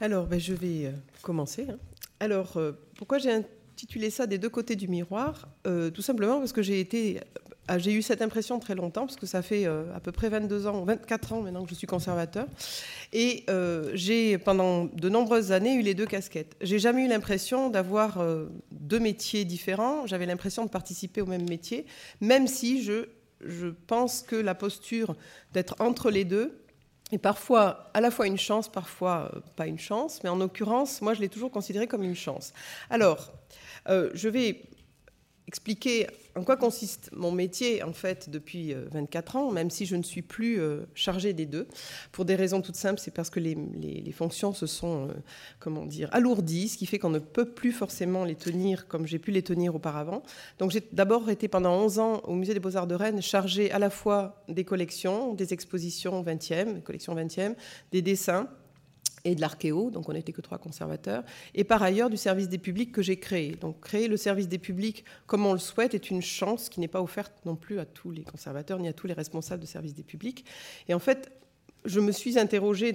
Alors, ben, je vais euh, commencer. hein. Alors, euh, pourquoi j'ai intitulé ça des deux côtés du miroir? Euh, Tout simplement parce que ah, j'ai eu cette impression très longtemps, parce que ça fait à peu près 22 ans, 24 ans maintenant que je suis conservateur, et j'ai pendant de nombreuses années eu les deux casquettes. J'ai jamais eu l'impression d'avoir deux métiers différents. J'avais l'impression de participer au même métier, même si je pense que la posture d'être entre les deux est parfois à la fois une chance, parfois euh, pas une chance, mais en l'occurrence, moi je l'ai toujours considéré comme une chance. Alors, euh, je vais expliquer en quoi consiste mon métier en fait depuis euh, 24 ans, même si je ne suis plus euh, chargée des deux, pour des raisons toutes simples, c'est parce que les, fonctions se sont, euh, comment dire, alourdies, ce qui fait qu'on ne peut plus forcément les tenir comme j'ai pu les tenir auparavant. Donc j'ai d'abord été pendant 11 ans au Musée des Beaux-Arts de Rennes, chargée à la fois des collections, des expositions 20e, collection 20e, des dessins et de l'archéo, donc on n'était que trois conservateurs, et par ailleurs du service des publics que j'ai créé. Donc créer le service des publics comme on le souhaite est une chance qui n'est pas offerte non plus à tous les conservateurs ni à tous les responsables de service des publics. Et en fait, je me suis interrogée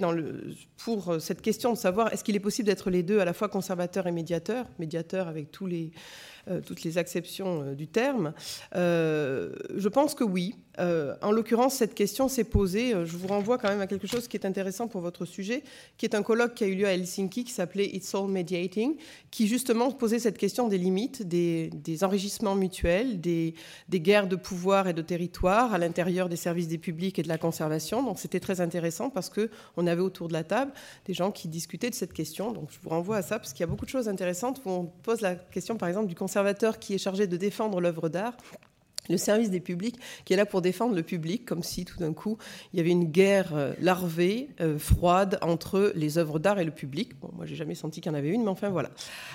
pour cette question de savoir est-ce qu'il est possible d'être les deux, à la fois conservateur et médiateur, médiateur avec tous les, euh, toutes les acceptions euh, du terme. Euh, je pense que oui. Euh, en l'occurrence, cette question s'est posée. Euh, Je vous renvoie quand même à quelque chose qui est intéressant pour votre sujet, qui est un colloque qui a eu lieu à Helsinki qui s'appelait It's All Mediating, qui justement posait cette question des limites, des, enrichissements mutuels, des, guerres de pouvoir et de territoire à l'intérieur des services des publics et de la conservation. Donc c'était très intéressant parce que on avait autour de la table des gens qui discutaient de cette question. Donc je vous renvoie à ça parce qu'il y a beaucoup de choses intéressantes où on pose la question par exemple du qui est chargé de défendre l'œuvre d'art le service des publics qui est là pour défendre le public, comme si tout d'un coup il y avait une guerre euh, larvée, euh, froide entre les œuvres d'art et le public. Bon, moi j'ai jamais senti qu'il y en avait une, mais enfin voilà.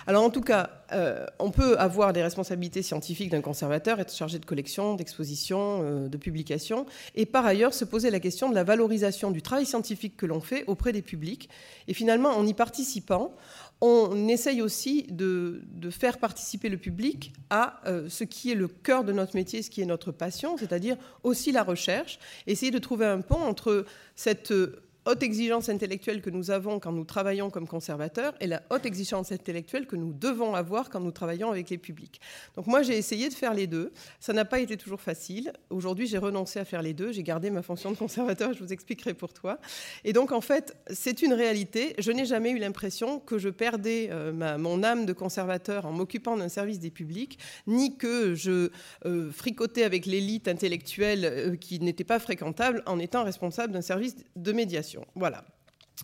Alors en tout cas, euh, on peut avoir des responsabilités scientifiques d'un conservateur, être chargé de collection, d'exposition, de publication, et par ailleurs se poser la question de la valorisation du travail scientifique que l'on fait auprès des publics. Et finalement, en y participant, on essaye aussi de, faire participer le public à euh, ce qui est le cœur de notre métier, ce qui est notre passion, c'est-à-dire aussi la recherche, essayer de trouver un pont entre cette euh, haute exigence intellectuelle que nous avons quand nous travaillons comme conservateurs et la haute exigence intellectuelle que nous devons avoir quand nous travaillons avec les publics. Donc moi j'ai essayé de faire les deux, ça n'a pas été toujours facile. Aujourd'hui j'ai renoncé à faire les deux, j'ai gardé ma fonction de conservateur, je vous expliquerai pour toi. Et donc en fait c'est une réalité, je n'ai jamais eu l'impression que je perdais euh, mon âme de conservateur en m'occupant d'un service des publics, ni que je euh, fricotais avec l'élite intellectuelle euh, qui n'était pas fréquentable en étant responsable d'un service de médiation. Voilà.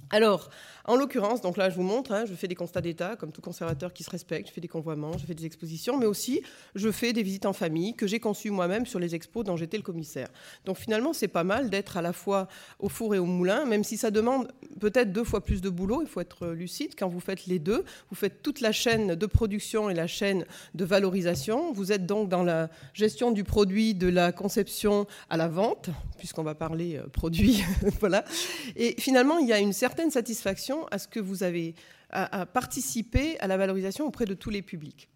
Alors, en l'occurrence, donc là je vous montre, hein, je fais des constats d'état comme tout conservateur qui se respecte, je fais des convoiements, je fais des expositions, mais aussi je fais des visites en famille que j'ai conçues moi-même sur les expos dont j'étais le commissaire. Donc finalement c'est pas mal d'être à la fois au four et au moulin, même si ça demande peut-être deux fois plus de boulot, il faut être lucide quand vous faites les deux, vous faites toute la chaîne de production et la chaîne de valorisation, vous êtes donc dans la gestion du produit, de la conception à la vente, puisqu'on va parler euh, produit, voilà. Et finalement, il y a une certaine satisfaction à ce que vous avez à, à à la valorisation auprès de tous les publics.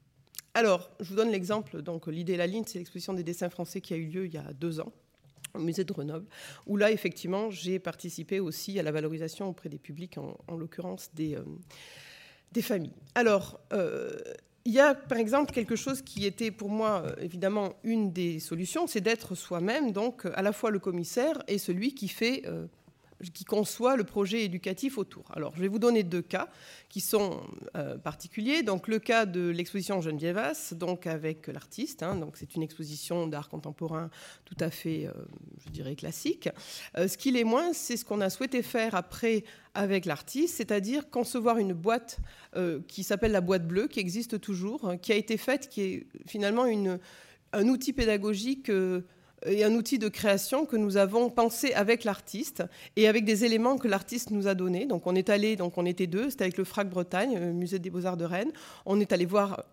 Alors, je vous donne l'exemple. Donc, l'idée et la ligne, c'est l'exposition des dessins français qui a eu lieu il y a deux ans au musée de Grenoble, où là, effectivement, j'ai participé aussi à la valorisation auprès des publics, en, en l'occurrence des, euh, des familles. Alors, euh, il y a par exemple quelque chose qui était pour moi euh, évidemment une des solutions, c'est d'être soi-même, donc à la fois le commissaire et celui qui fait, qui conçoit le projet éducatif autour. Alors je vais vous donner deux cas qui sont euh, particuliers. Donc le cas de l'exposition Geneviève donc avec l'artiste. hein, donc c'est une exposition d'art contemporain tout à fait, euh, je dirais classique. Euh, ce qui l'est moins, c'est ce qu'on a souhaité faire après avec l'artiste, c'est-à-dire concevoir une boîte qui s'appelle la boîte bleue, qui existe toujours, hein, qui a été faite, qui est finalement un outil pédagogique et un outil de création que nous avons pensé avec l'artiste et avec des éléments que l'artiste nous a donnés. Donc on est allé, donc on était deux, c'était avec le FRAC Bretagne, euh, musée des Beaux-Arts de Rennes. On est allé voir,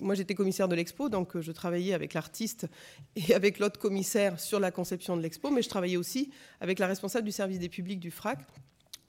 moi j'étais commissaire de l'expo, donc euh, je travaillais avec l'artiste et avec l'autre commissaire sur la conception de l'expo, mais je travaillais aussi avec la responsable du service des publics du FRAC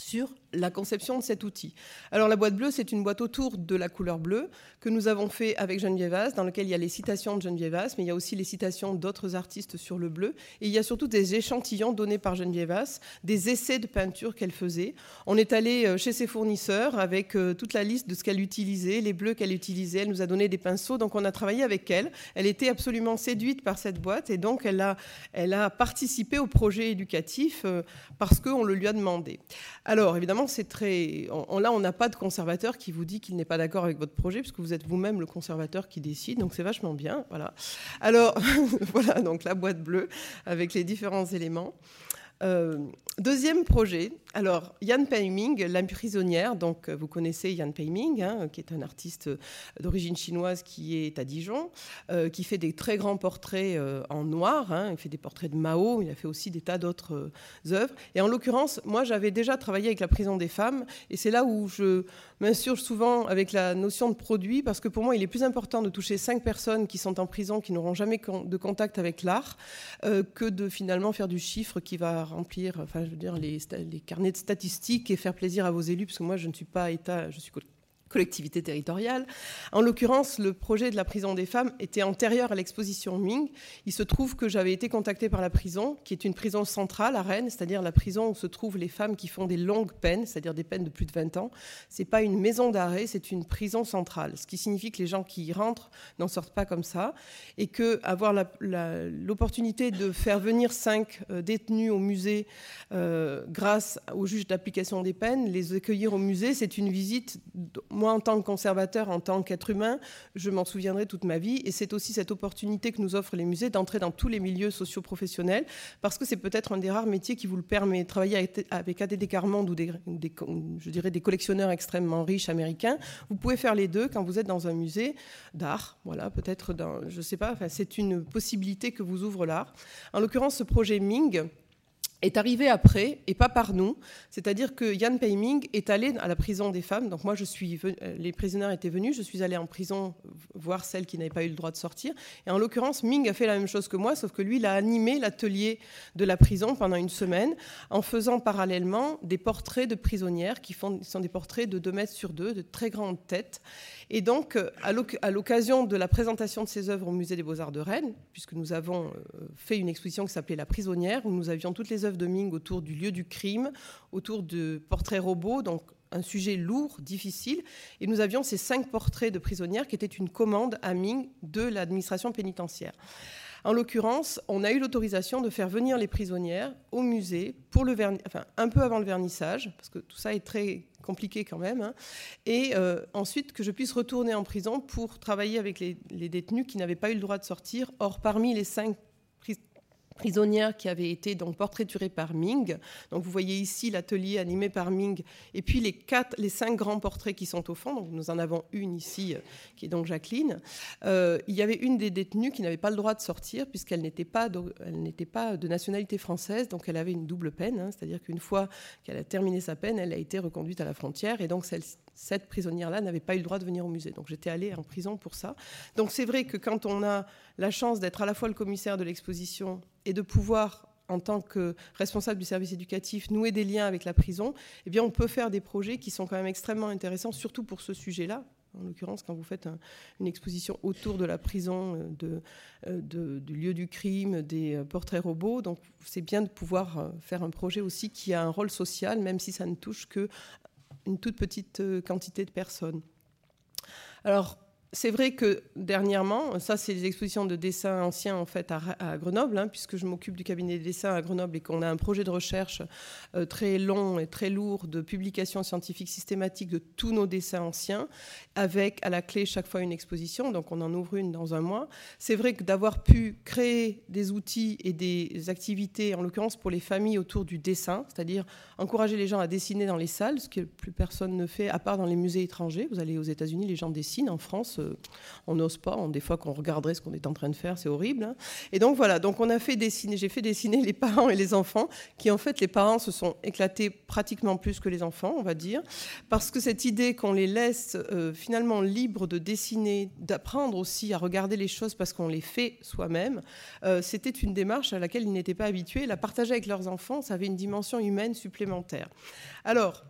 sur la conception de cet outil. Alors la boîte bleue, c'est une boîte autour de la couleur bleue que nous avons fait avec Geneviève As, dans lequel il y a les citations de Geneviève As, mais il y a aussi les citations d'autres artistes sur le bleu. Et il y a surtout des échantillons donnés par Geneviève As, des essais de peinture qu'elle faisait. On est allé euh, chez ses fournisseurs avec euh, toute la liste de ce qu'elle utilisait, les bleus qu'elle utilisait. Elle nous a donné des pinceaux, donc on a travaillé avec elle. Elle était absolument séduite par cette boîte et donc elle a, elle a participé au projet éducatif euh, parce qu'on le lui a demandé. Alors évidemment, c'est très. là, on n'a pas de conservateur qui vous dit qu'il n'est pas d'accord avec votre projet, puisque vous êtes vous-même le conservateur qui décide, donc c'est vachement bien. Voilà. Alors, voilà, donc la boîte bleue avec les différents éléments. Euh, deuxième projet, alors Yan Peiming, la prisonnière, donc euh, vous connaissez Yan Peiming, hein, qui est un artiste euh, d'origine chinoise qui est à Dijon, qui fait des très grands portraits en noir, hein. il fait des portraits de Mao, il a fait aussi des tas d'autres œuvres. Et en l'occurrence, moi j'avais déjà travaillé avec la prison des femmes, et c'est là où je m'insurge souvent avec la notion de produit, parce que pour moi il est plus important de toucher cinq personnes qui sont en prison, qui n'auront jamais de contact avec l'art, que de finalement faire du chiffre qui va remplir, enfin, je les, carnets de statistiques et faire plaisir à vos élus, parce que moi, je ne suis pas État, je suis collectivité territoriale. En l'occurrence, le projet de la prison des femmes était antérieur à l'exposition Ming. Il se trouve que j'avais été contactée par la prison, qui est une prison centrale à Rennes, c'est-à-dire la prison où se trouvent les femmes qui font des longues peines, c'est-à-dire des peines de plus de 20 ans. C'est pas une maison d'arrêt, c'est une prison centrale, ce qui signifie que les gens qui y rentrent n'en sortent pas comme ça, et que avoir l'opportunité de faire venir cinq euh, détenus au musée euh, grâce au juge d'application des peines, les accueillir au musée, c'est une visite moi, en tant que conservateur, en tant qu'être humain, je m'en souviendrai toute ma vie. Et c'est aussi cette opportunité que nous offrent les musées d'entrer dans tous les milieux socio-professionnels, parce que c'est peut-être un des rares métiers qui vous le permet. Travailler avec ADD Carmonde ou des, je dirais des collectionneurs extrêmement riches américains, vous pouvez faire les deux quand vous êtes dans un musée d'art. Voilà, peut-être, je ne sais pas, enfin, c'est une possibilité que vous ouvre l'art. En l'occurrence, ce projet Ming, est arrivé après et pas par nous. C'est-à-dire que Yann Peiming est allé à la prison des femmes. Donc moi, je suis, euh, les prisonniers étaient venus, je suis allée en prison voir celles qui n'avaient pas eu le droit de sortir. Et en l'occurrence, Ming a fait la même chose que moi, sauf que lui, il a animé l'atelier de la prison pendant une semaine en faisant parallèlement des portraits de prisonnières qui font, sont des portraits de 2 mètres sur 2, de très grandes têtes. Et donc, euh, à l'occasion de la présentation de ces œuvres au Musée des Beaux-Arts de Rennes, puisque nous avons euh, fait une exposition qui s'appelait La prisonnière, où nous avions toutes les œuvres de Ming autour du lieu du crime, autour de portraits robots, donc un sujet lourd, difficile. Et nous avions ces cinq portraits de prisonnières qui étaient une commande à Ming de l'administration pénitentiaire. En l'occurrence, on a eu l'autorisation de faire venir les prisonnières au musée pour le enfin, un peu avant le vernissage, parce que tout ça est très compliqué quand même, hein. et euh, ensuite que je puisse retourner en prison pour travailler avec les, les détenus qui n'avaient pas eu le droit de sortir. Or, parmi les cinq prisonnière qui avait été donc portraiturée par Ming. Donc vous voyez ici l'atelier animé par Ming et puis les quatre, les cinq grands portraits qui sont au fond. Donc nous en avons une ici euh, qui est donc Jacqueline. Euh, il y avait une des détenues qui n'avait pas le droit de sortir puisqu'elle n'était pas de, elle n'était pas de nationalité française, donc elle avait une double peine, hein. c'est-à-dire qu'une fois qu'elle a terminé sa peine, elle a été reconduite à la frontière et donc celle, cette prisonnière-là n'avait pas eu le droit de venir au musée. Donc j'étais allée en prison pour ça. Donc c'est vrai que quand on a la chance d'être à la fois le commissaire de l'exposition et de pouvoir en tant que responsable du service éducatif, nouer des liens avec la prison, eh bien, on peut faire des projets qui sont quand même extrêmement intéressants, surtout pour ce sujet-là. En l'occurrence, quand vous faites une exposition autour de la prison, euh, euh, de, du lieu du crime, des euh, portraits robots, donc c'est bien de pouvoir faire un projet aussi qui a un rôle social, même si ça ne touche que une toute petite quantité de personnes. Alors, c'est vrai que dernièrement, ça c'est les expositions de dessins anciens en fait à, Grenoble, hein, puisque je m'occupe du cabinet des dessins à Grenoble et qu'on a un projet de recherche euh, très long et très lourd de publication scientifique systématique de tous nos dessins anciens, avec à la clé chaque fois une exposition, donc on en ouvre une dans un mois. C'est vrai que d'avoir pu créer des outils et des activités, en l'occurrence pour les familles autour du dessin, c'est-à-dire encourager les gens à dessiner dans les salles, ce que plus personne ne fait, à part dans les musées étrangers. Vous allez aux États-Unis, les gens dessinent en France on n'ose pas. des fois, qu'on regarderait ce qu'on est en train de faire, c'est horrible. Hein. Et donc voilà, donc on a fait dessiner, j'ai fait dessiner les parents et les enfants, qui en fait, les parents se sont éclatés pratiquement plus que les enfants, on va dire, parce que cette idée qu'on les laisse euh, finalement libres de dessiner, d'apprendre aussi à regarder les choses parce qu'on les fait soi-même, euh, c'était une démarche à laquelle ils n'étaient pas habitués. La partager avec leurs enfants, ça avait une dimension humaine supplémentaire. Alors,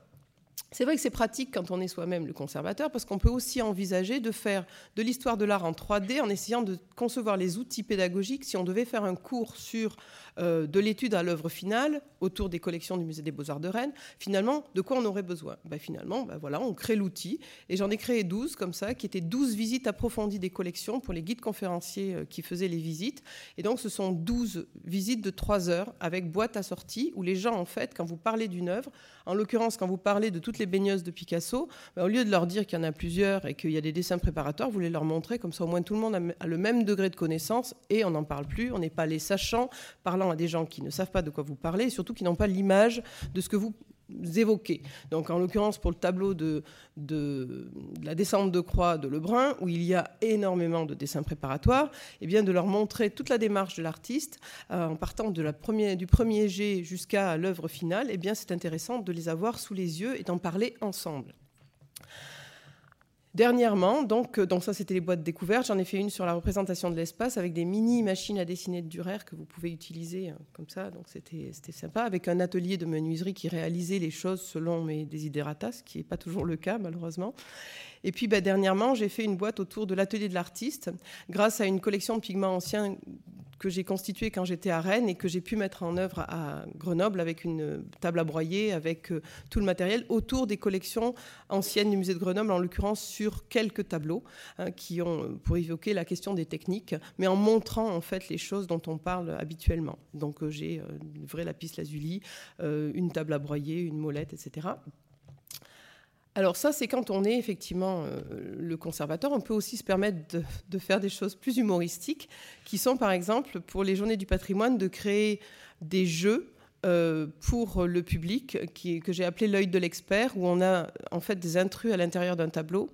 c'est vrai que c'est pratique quand on est soi-même le conservateur, parce qu'on peut aussi envisager de faire de l'histoire de l'art en 3D en essayant de concevoir les outils pédagogiques. Si on devait faire un cours sur euh, de l'étude à l'œuvre finale autour des collections du Musée des Beaux-Arts de Rennes, finalement, de quoi on aurait besoin? Ben, Finalement, ben, voilà, on crée l'outil, et j'en ai créé 12 comme ça, qui étaient 12 visites approfondies des collections pour les guides conférenciers euh, qui faisaient les visites. Et donc, ce sont 12 visites de 3 heures avec boîte assortie, où les gens, en fait, quand vous parlez d'une œuvre, en l'occurrence, quand vous parlez de toutes les baigneuses de Picasso, ben, au lieu de leur dire qu'il y en a plusieurs et qu'il y a des dessins préparatoires, vous voulez leur montrer, comme ça au moins tout le monde a le même degré de connaissance et on n'en parle plus, on n'est pas les sachants parlant à des gens qui ne savent pas de quoi vous parlez et surtout qui n'ont pas l'image de ce que vous évoquez. Donc, en l'occurrence, pour le tableau de, de, la descente de croix de Lebrun, où il y a énormément de dessins préparatoires, eh bien de leur montrer toute la démarche de l'artiste, euh, en partant de la première, du premier jet jusqu'à l'œuvre finale, eh bien c'est intéressant de les avoir sous les yeux et d'en parler ensemble. Dernièrement, donc, euh, donc ça c'était les boîtes découvertes, j'en ai fait une sur la représentation de l'espace avec des mini machines à dessiner de Durer que vous pouvez utiliser hein, comme ça, donc c'était sympa, avec un atelier de menuiserie qui réalisait les choses selon mes desiderata, ce qui n'est pas toujours le cas malheureusement. Et puis bah, dernièrement, j'ai fait une boîte autour de l'atelier de l'artiste. Grâce à une collection de pigments anciens que j'ai constituée quand j'étais à Rennes et que j'ai pu mettre en œuvre à Grenoble avec une table à broyer, avec euh, tout le matériel autour des collections anciennes du musée de Grenoble, en l'occurrence sur quelques tableaux hein, qui ont pour évoquer la question des techniques, mais en montrant en fait les choses dont on parle habituellement. Donc euh, j'ai une vraie lapis lazuli, euh, une table à broyer, une molette, etc. Alors ça, c'est quand on est effectivement euh, le conservateur. On peut aussi se permettre de, faire des choses plus humoristiques, qui sont par exemple pour les journées du patrimoine de créer des jeux euh, pour le public que j'ai appelé l'œil de l'expert, où on a en fait des intrus à l'intérieur d'un tableau.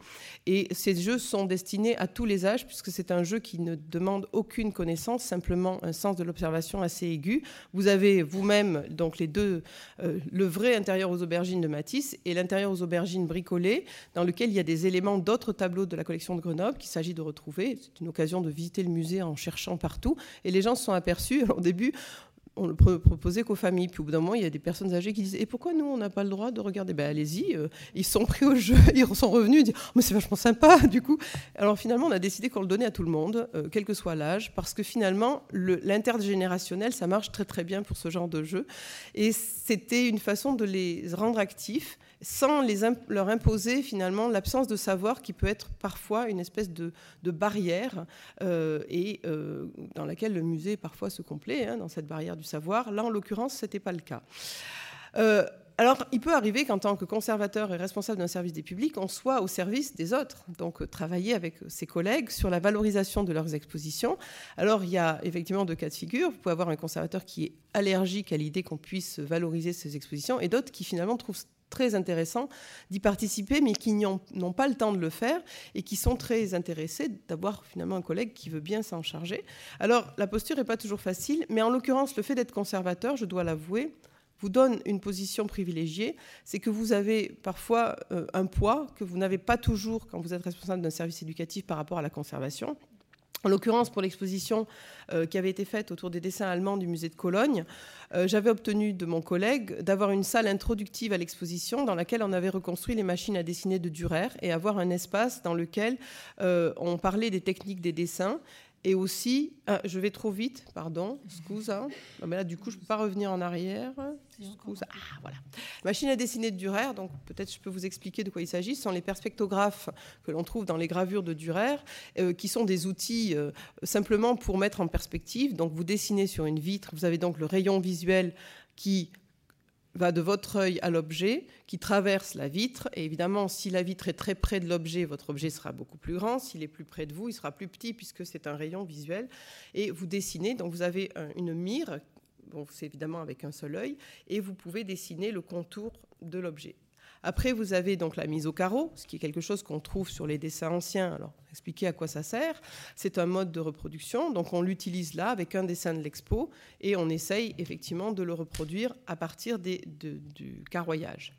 Et ces jeux sont destinés à tous les âges, puisque c'est un jeu qui ne demande aucune connaissance, simplement un sens de l'observation assez aigu. Vous avez vous-même donc les deux, euh, le vrai intérieur aux aubergines de Matisse et l'intérieur aux aubergines bricolées, dans lequel il y a des éléments d'autres tableaux de la collection de Grenoble qu'il s'agit de retrouver. C'est une occasion de visiter le musée en cherchant partout. Et les gens se sont aperçus, au début, on le proposait qu'aux familles. Puis au bout d'un moment, il y a des personnes âgées qui disent Et pourquoi nous, on n'a pas le droit de regarder? Ben allez-y. Euh, ils sont pris au jeu, ils sont revenus, ils disent oh, Mais c'est vachement sympa, du coup. Alors finalement, on a décidé qu'on le donnait à tout le monde, euh, quel que soit l'âge, parce que finalement, l'intergénérationnel, ça marche très très bien pour ce genre de jeu. Et c'était une façon de les rendre actifs sans leur imposer finalement l'absence de savoir qui peut être parfois une espèce de, barrière euh, et euh, dans laquelle le musée parfois se complaît, hein, dans cette barrière du savoir. Là, en l'occurrence, ce n'était pas le cas. Euh, alors, il peut arriver qu'en tant que conservateur et responsable d'un service des publics, on soit au service des autres, donc travailler avec ses collègues sur la valorisation de leurs expositions. Alors, il y a effectivement deux cas de figure. Vous pouvez avoir un conservateur qui est allergique à l'idée qu'on puisse valoriser ses expositions et d'autres qui finalement trouvent très intéressant d'y participer, mais qui n'ont pas le temps de le faire et qui sont très intéressés d'avoir finalement un collègue qui veut bien s'en charger. Alors, la posture n'est pas toujours facile, mais en l'occurrence, le fait d'être conservateur, je dois l'avouer, vous donne une position privilégiée, c'est que vous avez parfois euh, un poids que vous n'avez pas toujours quand vous êtes responsable d'un service éducatif par rapport à la conservation. En l'occurrence, pour l'exposition euh, qui avait été faite autour des dessins allemands du musée de Cologne, euh, j'avais obtenu de mon collègue d'avoir une salle introductive à l'exposition dans laquelle on avait reconstruit les machines à dessiner de Dürer et avoir un espace dans lequel euh, on parlait des techniques des dessins et aussi, ah, je vais trop vite, pardon, scusa. mais là, du coup, je ne peux pas revenir en arrière. Scusa. Ah, voilà. Machine à dessiner de Durer, donc peut-être je peux vous expliquer de quoi il s'agit. Ce sont les perspectographes que l'on trouve dans les gravures de Durer, euh, qui sont des outils euh, simplement pour mettre en perspective. Donc vous dessinez sur une vitre, vous avez donc le rayon visuel qui va de votre œil à l'objet qui traverse la vitre. Et évidemment, si la vitre est très près de l'objet, votre objet sera beaucoup plus grand. S'il est plus près de vous, il sera plus petit puisque c'est un rayon visuel. Et vous dessinez, donc vous avez une mire, bon, c'est évidemment avec un seul œil, et vous pouvez dessiner le contour de l'objet. Après, vous avez donc la mise au carreau, ce qui est quelque chose qu'on trouve sur les dessins anciens. Alors, expliquer à quoi ça sert. C'est un mode de reproduction, donc on l'utilise là avec un dessin de l'expo et on essaye effectivement de le reproduire à partir du carroyage.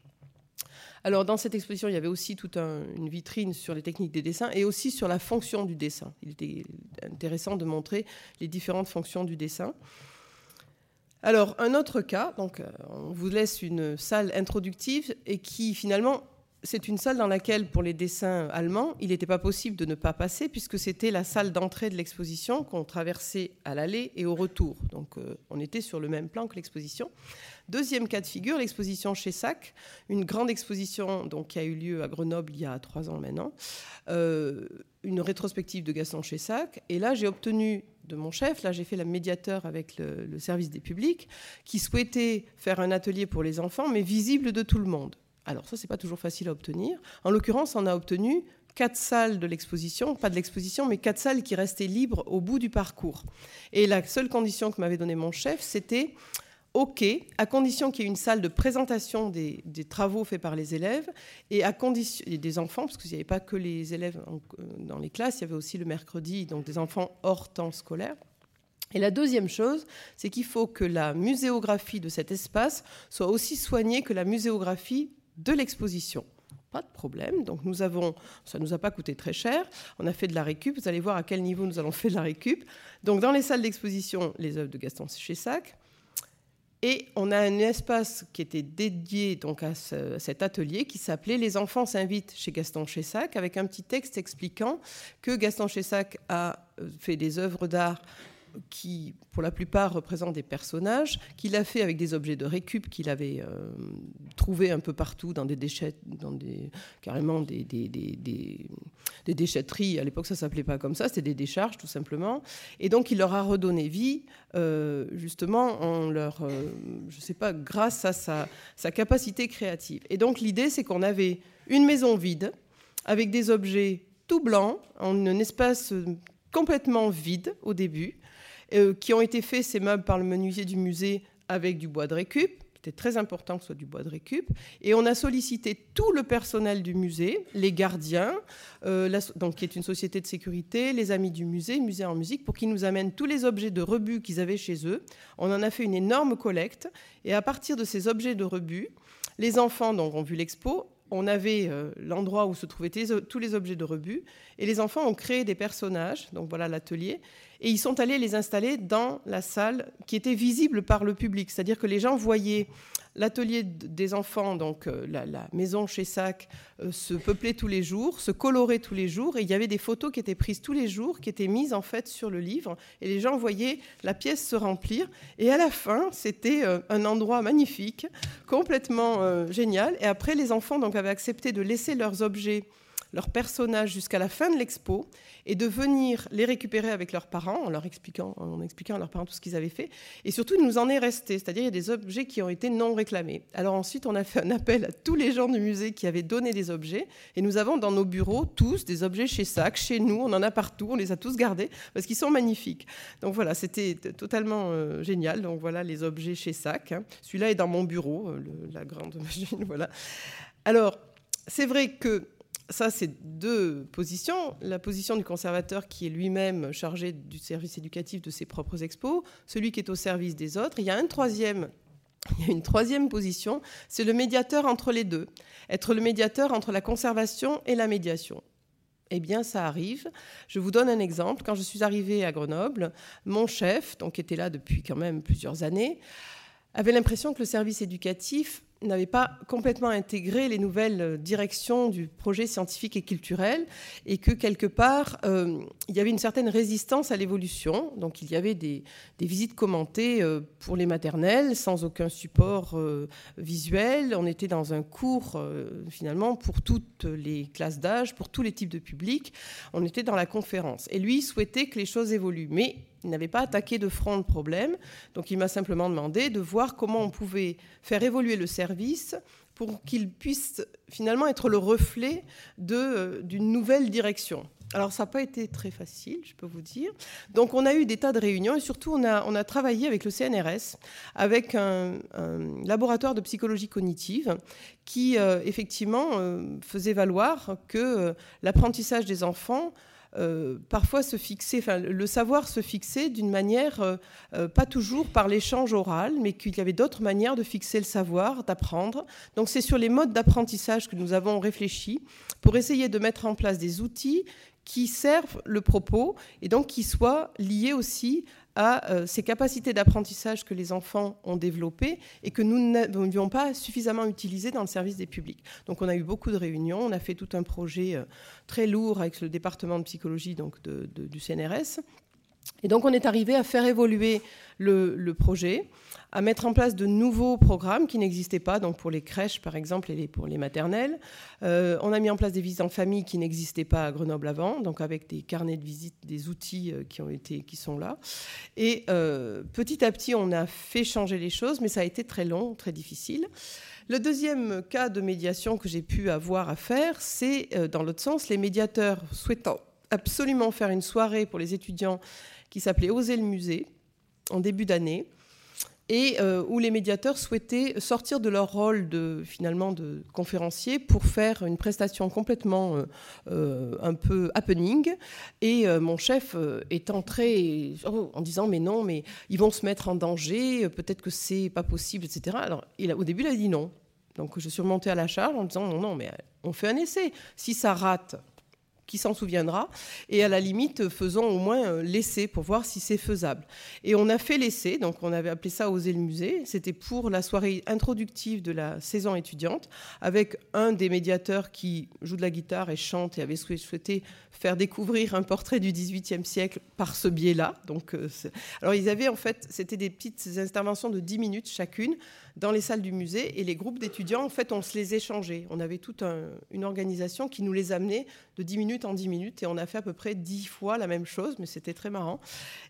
Alors dans cette exposition, il y avait aussi toute une vitrine sur les techniques des dessins et aussi sur la fonction du dessin. Il était intéressant de montrer les différentes fonctions du dessin. Alors un autre cas, donc euh, on vous laisse une salle introductive et qui finalement c'est une salle dans laquelle, pour les dessins allemands, il n'était pas possible de ne pas passer, puisque c'était la salle d'entrée de l'exposition qu'on traversait à l'aller et au retour. Donc euh, on était sur le même plan que l'exposition. Deuxième cas de figure, l'exposition chez SAC, une grande exposition donc, qui a eu lieu à Grenoble il y a trois ans maintenant, euh, une rétrospective de Gaston Chessac. Et là, j'ai obtenu de mon chef, là j'ai fait la médiateur avec le, service des publics, qui souhaitait faire un atelier pour les enfants, mais visible de tout le monde. Alors ça, c'est pas toujours facile à obtenir. En l'occurrence, on a obtenu quatre salles de l'exposition, pas de l'exposition, mais quatre salles qui restaient libres au bout du parcours. Et la seule condition que m'avait donnée mon chef, c'était OK, à condition qu'il y ait une salle de présentation des, travaux faits par les élèves et à condition des enfants, parce qu'il n'y avait pas que les élèves dans les classes, il y avait aussi le mercredi, donc des enfants hors temps scolaire. Et la deuxième chose, c'est qu'il faut que la muséographie de cet espace soit aussi soignée que la muséographie de l'exposition. Pas de problème. Donc nous avons, ça nous a pas coûté très cher. On a fait de la récup. Vous allez voir à quel niveau nous allons faire de la récup. Donc dans les salles d'exposition, les œuvres de Gaston Chessac. Et on a un espace qui était dédié donc à, cet atelier qui s'appelait Les enfants s'invitent chez Gaston Chessac avec un petit texte expliquant que Gaston Chessac a euh, fait des œuvres d'art qui, pour la plupart, représentent des personnages, qu'il a fait avec des objets de récup qu'il avait euh, trouvés un peu partout dans des déchets, dans carrément des, déchetteries. À l'époque, ça s'appelait pas comme ça, c'était des décharges, tout simplement. Et donc, il leur a redonné vie, euh, justement, en leur, euh, je sais pas, grâce à sa capacité créative. Et donc, l'idée, c'est qu'on avait une maison vide, avec des objets tout blancs, en un espace complètement vide au début, euh, qui ont été faits, ces meubles, par le menuisier du musée avec du bois de récup. C'était très important que ce soit du bois de récup. Et on a sollicité tout le personnel du musée, les gardiens, euh, donc, qui est une société de sécurité, les amis du musée, Musée en musique, pour qu'ils nous amènent tous les objets de rebut qu'ils avaient chez eux. On en a fait une énorme collecte. Et à partir de ces objets de rebut, les enfants donc, ont vu l'expo on avait euh, l'endroit où se trouvaient tous les objets de rebut, et les enfants ont créé des personnages, donc voilà l'atelier, et ils sont allés les installer dans la salle qui était visible par le public, c'est-à-dire que les gens voyaient l'atelier des enfants, donc euh, la, maison chez Sac, euh, se peuplait tous les jours, se colorait tous les jours, et il y avait des photos qui étaient prises tous les jours, qui étaient mises en fait sur le livre, et les gens voyaient la pièce se remplir. Et à la fin, c'était euh, un endroit magnifique, complètement génial. Et après, les enfants donc avaient accepté de laisser leurs objets leurs personnages jusqu'à la fin de l'expo et de venir les récupérer avec leurs parents en leur expliquant, en expliquant à leurs parents tout ce qu'ils avaient fait. Et surtout, il nous en est resté, c'est-à-dire il y a des objets qui ont été non réclamés. Alors ensuite, on a fait un appel à tous les gens du musée qui avaient donné des objets et nous avons dans nos bureaux tous des objets chez SAC, chez nous, on en a partout, on les a tous gardés parce qu'ils sont magnifiques. Donc voilà, c'était totalement euh, génial. Donc voilà les objets chez SAC. Hein. Celui-là est dans mon bureau, euh, la grande machine, voilà. Alors, c'est vrai que ça, c'est deux positions. La position du conservateur qui est lui-même chargé du service éducatif de ses propres expos, celui qui est au service des autres. Il y a troisième une troisième position, c'est le médiateur entre les deux. Être le médiateur entre la conservation et la médiation. Eh bien, ça arrive. Je vous donne un exemple. Quand je suis arrivée à Grenoble, mon chef, donc qui était là depuis quand même plusieurs années, avait l'impression que le service éducatif n'avait pas complètement intégré les nouvelles directions du projet scientifique et culturel et que quelque part, euh, il y avait une certaine résistance à l'évolution. Donc il y avait des, visites commentées euh, pour les maternelles sans aucun support euh, visuel. On était dans un cours finalement pour toutes les classes d'âge, pour tous les types de publics. On était dans la conférence. Et lui souhaitait que les choses évoluent. Mais il n'avait pas attaqué de front le problème, donc il m'a simplement demandé de voir comment on pouvait faire évoluer le service pour qu'il puisse finalement être le reflet euh, d'une nouvelle direction. alors ça n'a pas été très facile, je peux vous dire. Donc on a eu des tas de réunions et surtout on a, on a travaillé avec le CNRS, avec un, laboratoire de psychologie cognitive qui euh, effectivement euh, faisait valoir que l'apprentissage des enfants parfois se enfin, le savoir se fixait d'une manière, pas toujours par l'échange oral, mais qu'il y avait d'autres manières de fixer le savoir, d'apprendre. Donc c'est sur les modes d'apprentissage que nous avons réfléchi pour essayer de mettre en place des outils qui servent le propos et donc qui soient liés aussi à euh, ces capacités d'apprentissage que les enfants ont développées et que nous n'avions pas suffisamment utilisées dans le service des publics. Donc on a eu beaucoup de réunions, on a fait tout un projet euh, très lourd avec le département de psychologie donc du CNRS. Et donc on est arrivé à faire évoluer le, projet, à mettre en place de nouveaux programmes qui n'existaient pas, donc pour les crèches par exemple et pour les maternelles. Euh, on a mis en place des visites en famille qui n'existaient pas à Grenoble avant, donc avec des carnets de visite, des outils euh, qui, ont été, qui sont là. Et euh, petit à petit, on a fait changer les choses, mais ça a été très long, très difficile. Le deuxième cas de médiation que j'ai pu avoir à faire, c'est dans l'autre sens, les médiateurs souhaitant absolument faire une soirée pour les étudiants qui s'appelait Oser le musée en début d'année et euh, où les médiateurs souhaitaient sortir de leur rôle de finalement de conférencier pour faire une prestation complètement euh, euh, un peu happening. Et mon chef est entré en disant mais non, mais ils vont se mettre en danger, peut-être que c'est pas possible, etc. Alors il a, au début il a dit non. Donc je suis remontée à la charge en disant non non mais on fait un essai. Si ça rate, qui s'en souviendra. Et à la limite, faisons au moins euh, l'essai pour voir si c'est faisable. Et on a fait l'essai, donc on avait appelé ça Oser le musée. C'était pour la soirée introductive de la saison étudiante, avec un des médiateurs qui joue de la guitare et chante et avait souhaité faire découvrir un portrait du XVIIIe siècle par ce biais-là. Donc, euh, alors ils avaient en fait, c'était des petites interventions de 10 minutes chacune dans les salles du musée et les groupes d'étudiants, en fait, on se les échangeait. On avait toute une organisation qui nous les amenait de 10 minutes en 10 minutes et on a fait à peu près 10 fois la même chose, mais c'était très marrant.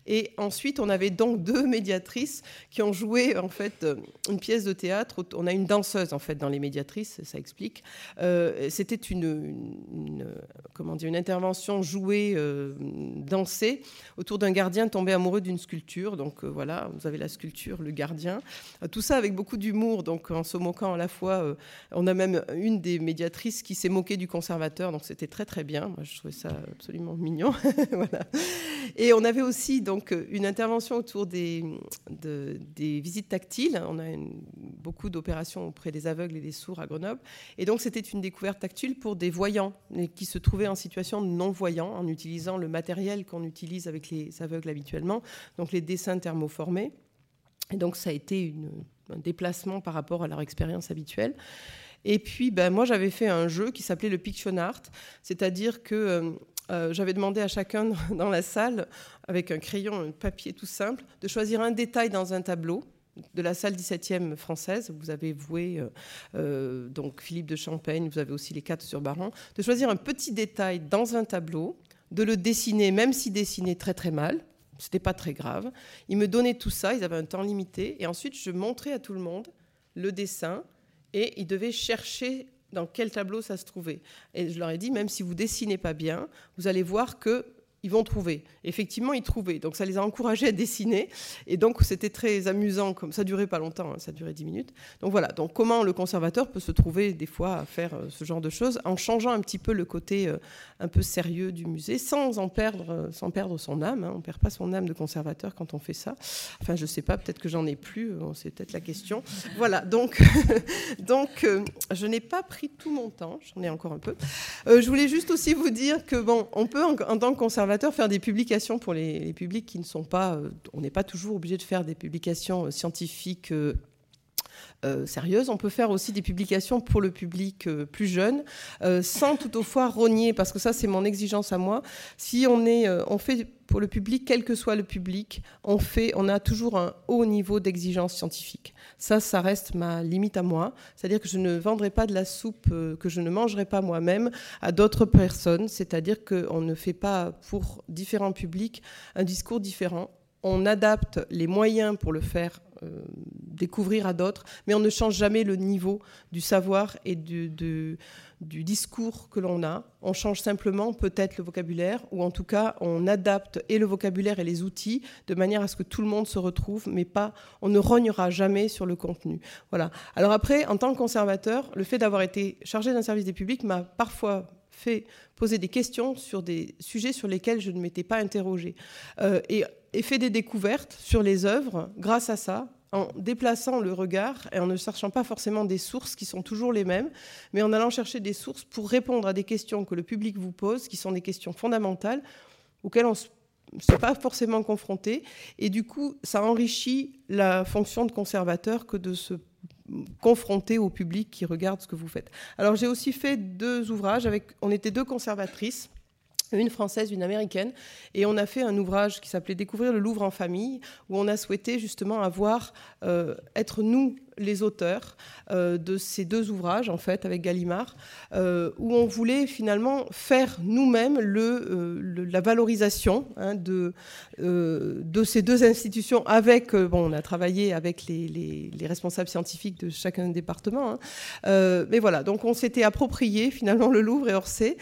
Et ensuite, on avait donc deux médiatrices qui ont joué en fait euh, une pièce de théâtre. On a une danseuse en fait dans les médiatrices, ça explique. Euh, c'était une, comment dire, une intervention jouée, euh, dansée autour d'un gardien tombé amoureux d'une sculpture. Donc voilà, vous avez la sculpture, le gardien. tout ça avec beaucoup d'humour, donc en se moquant à la fois. Euh, on a même une des médiatrices qui s'est moquée du conservateur, donc c'était très très bien. Moi, je trouvais ça absolument mignon. Et on avait aussi donc une intervention autour des, des visites tactiles. On a beaucoup d'opérations auprès des aveugles et des sourds à Grenoble, et donc c'était une découverte tactile pour des voyants qui se trouvaient en situation de non-voyants en utilisant le matériel qu'on utilise avec les aveugles habituellement, donc les dessins thermoformés. Et donc ça a été une un déplacement par rapport à leur expérience habituelle. Et puis, ben, moi, j'avais fait un jeu qui s'appelait le Piction Art, c'est-à-dire que euh, euh, j'avais demandé à chacun dans la salle, avec un crayon, un papier tout simple, de choisir un détail dans un tableau de la salle 17e française, vous avez voué euh, donc Philippe de Champagne, vous avez aussi les quatre sur Baron, de choisir un petit détail dans un tableau, de le dessiner, même si dessiné très très mal, c'était pas très grave. Ils me donnaient tout ça, ils avaient un temps limité. Et ensuite, je montrais à tout le monde le dessin et ils devaient chercher dans quel tableau ça se trouvait. Et je leur ai dit, même si vous dessinez pas bien, vous allez voir que ils vont trouver. Effectivement, ils trouvaient. Donc ça les a encouragés à dessiner. Et donc c'était très amusant. Comme ça durait pas longtemps, hein, ça durait 10 minutes. Donc voilà. Donc comment le conservateur peut se trouver des fois à faire euh, ce genre de choses en changeant un petit peu le côté euh, un peu sérieux du musée, sans en perdre, euh, sans perdre son âme. Hein. On perd pas son âme de conservateur quand on fait ça. Enfin, je sais pas. Peut-être que j'en ai plus. C'est peut-être la question. Voilà. Donc donc je n'ai pas pris tout mon temps. J'en ai encore un peu. je voulais juste aussi vous dire que bon, on peut en, en tant que conservateur faire des publications pour les, publics qui ne sont pas. Euh, on n'est pas toujours obligé de faire des publications euh, scientifiques. Euh. On peut faire aussi des publications pour le public plus jeune, sans toutefois rogner, parce que ça c'est mon exigence à moi. Si on est, on fait pour le public, quel que soit le public, on, fait, on a toujours un haut niveau d'exigence scientifique. Ça, ça reste ma limite à moi. C'est-à-dire que je ne vendrai pas de la soupe euh, que je ne mangerai pas moi-même à d'autres personnes. C'est-à-dire qu'on ne fait pas pour différents publics un discours différent. On adapte les moyens pour le faire découvrir à d'autres, mais on ne change jamais le niveau du savoir et du, du discours que l'on a. On change simplement peut-être le vocabulaire, ou en tout cas on adapte et le vocabulaire et les outils de manière à ce que tout le monde se retrouve, mais pas, on ne rognera jamais sur le contenu. Voilà. Alors après, en tant que conservateur, le fait d'avoir été chargé d'un service des publics m'a parfois fait poser des questions sur des sujets sur lesquels je ne m'étais pas interrogée. Euh, et, et fait des découvertes sur les œuvres grâce à ça, en déplaçant le regard et en ne cherchant pas forcément des sources qui sont toujours les mêmes, mais en allant chercher des sources pour répondre à des questions que le public vous pose, qui sont des questions fondamentales, auxquelles on ne s'est pas forcément confronté. Et du coup, ça enrichit la fonction de conservateur que de se confronter au public qui regarde ce que vous faites. Alors j'ai aussi fait deux ouvrages avec, on était deux conservatrices une française, une américaine, et on a fait un ouvrage qui s'appelait Découvrir le Louvre en famille, où on a souhaité justement avoir, euh, être nous les auteurs euh, de ces deux ouvrages, en fait, avec Gallimard, euh, où on voulait finalement faire nous-mêmes le, la valorisation hein, de, ces deux institutions avec, bon, on a travaillé avec les, les, responsables scientifiques de chacun département, hein. mais voilà, donc on s'était approprié finalement le Louvre et Orsay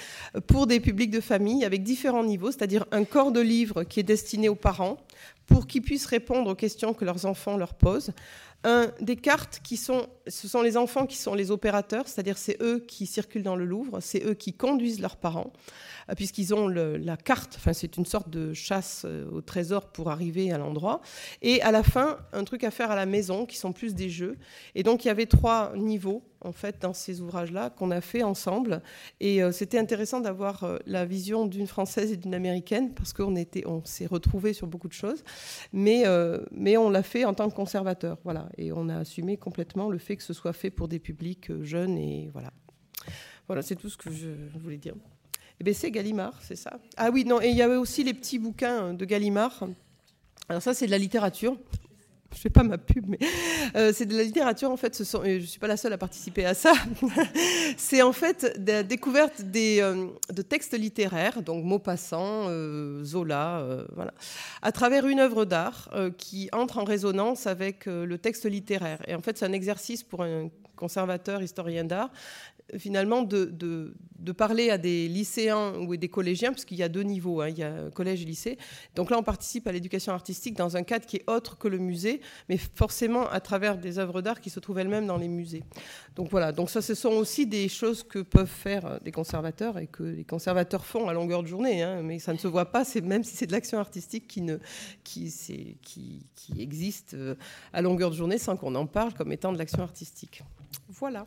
pour des publics de famille avec différents niveaux, c'est-à-dire un corps de livre qui est destiné aux parents pour qu'ils puissent répondre aux questions que leurs enfants leur posent. Un, des cartes qui sont, ce sont les enfants qui sont les opérateurs, c'est-à-dire c'est eux qui circulent dans le Louvre, c'est eux qui conduisent leurs parents, euh, puisqu'ils ont la carte, enfin c'est une sorte de chasse euh, au trésor pour arriver à l'endroit. Et à la fin, un truc à faire à la maison, qui sont plus des jeux. Et donc il y avait trois niveaux en fait dans ces ouvrages-là qu'on a fait ensemble. Et euh, c'était intéressant d'avoir la vision d'une française et d'une américaine parce qu'on on s'est retrouvés sur beaucoup de choses, mais mais on l'a fait en tant que conservateur, voilà et on a assumé complètement le fait que ce soit fait pour des publics euh, jeunes et voilà. Voilà, c'est tout ce que je voulais dire. Eh bien, c'est Gallimard, c'est ça. Ah oui, non, et il y avait aussi les petits bouquins de Gallimard. Alors ça, c'est de la littérature je fais pas ma pub, mais euh, c'est de la littérature en fait. Et je suis pas la seule à participer à ça. c'est en fait la découverte euh, de textes littéraires, donc Maupassant, euh, Zola, voilà, à travers une œuvre d'art qui entre en résonance avec le texte littéraire. Et en fait, c'est un exercice pour un conservateur, historien d'art, finalement de, parler à des lycéens ou des collégiens, parce qu'il y a deux niveaux, hein, il y a collège et lycée. Donc là, on participe à l'éducation artistique dans un cadre qui est autre que le musée, mais forcément à travers des œuvres d'art qui se trouvent elles-mêmes dans les musées. Donc voilà, donc ça, ce sont aussi des choses que peuvent faire euh, des conservateurs et que les conservateurs font à longueur de journée, hein, mais ça ne se voit pas, même si c'est de l'action artistique qui existe euh, à longueur de journée sans qu'on en parle comme étant de l'action artistique. Voilà.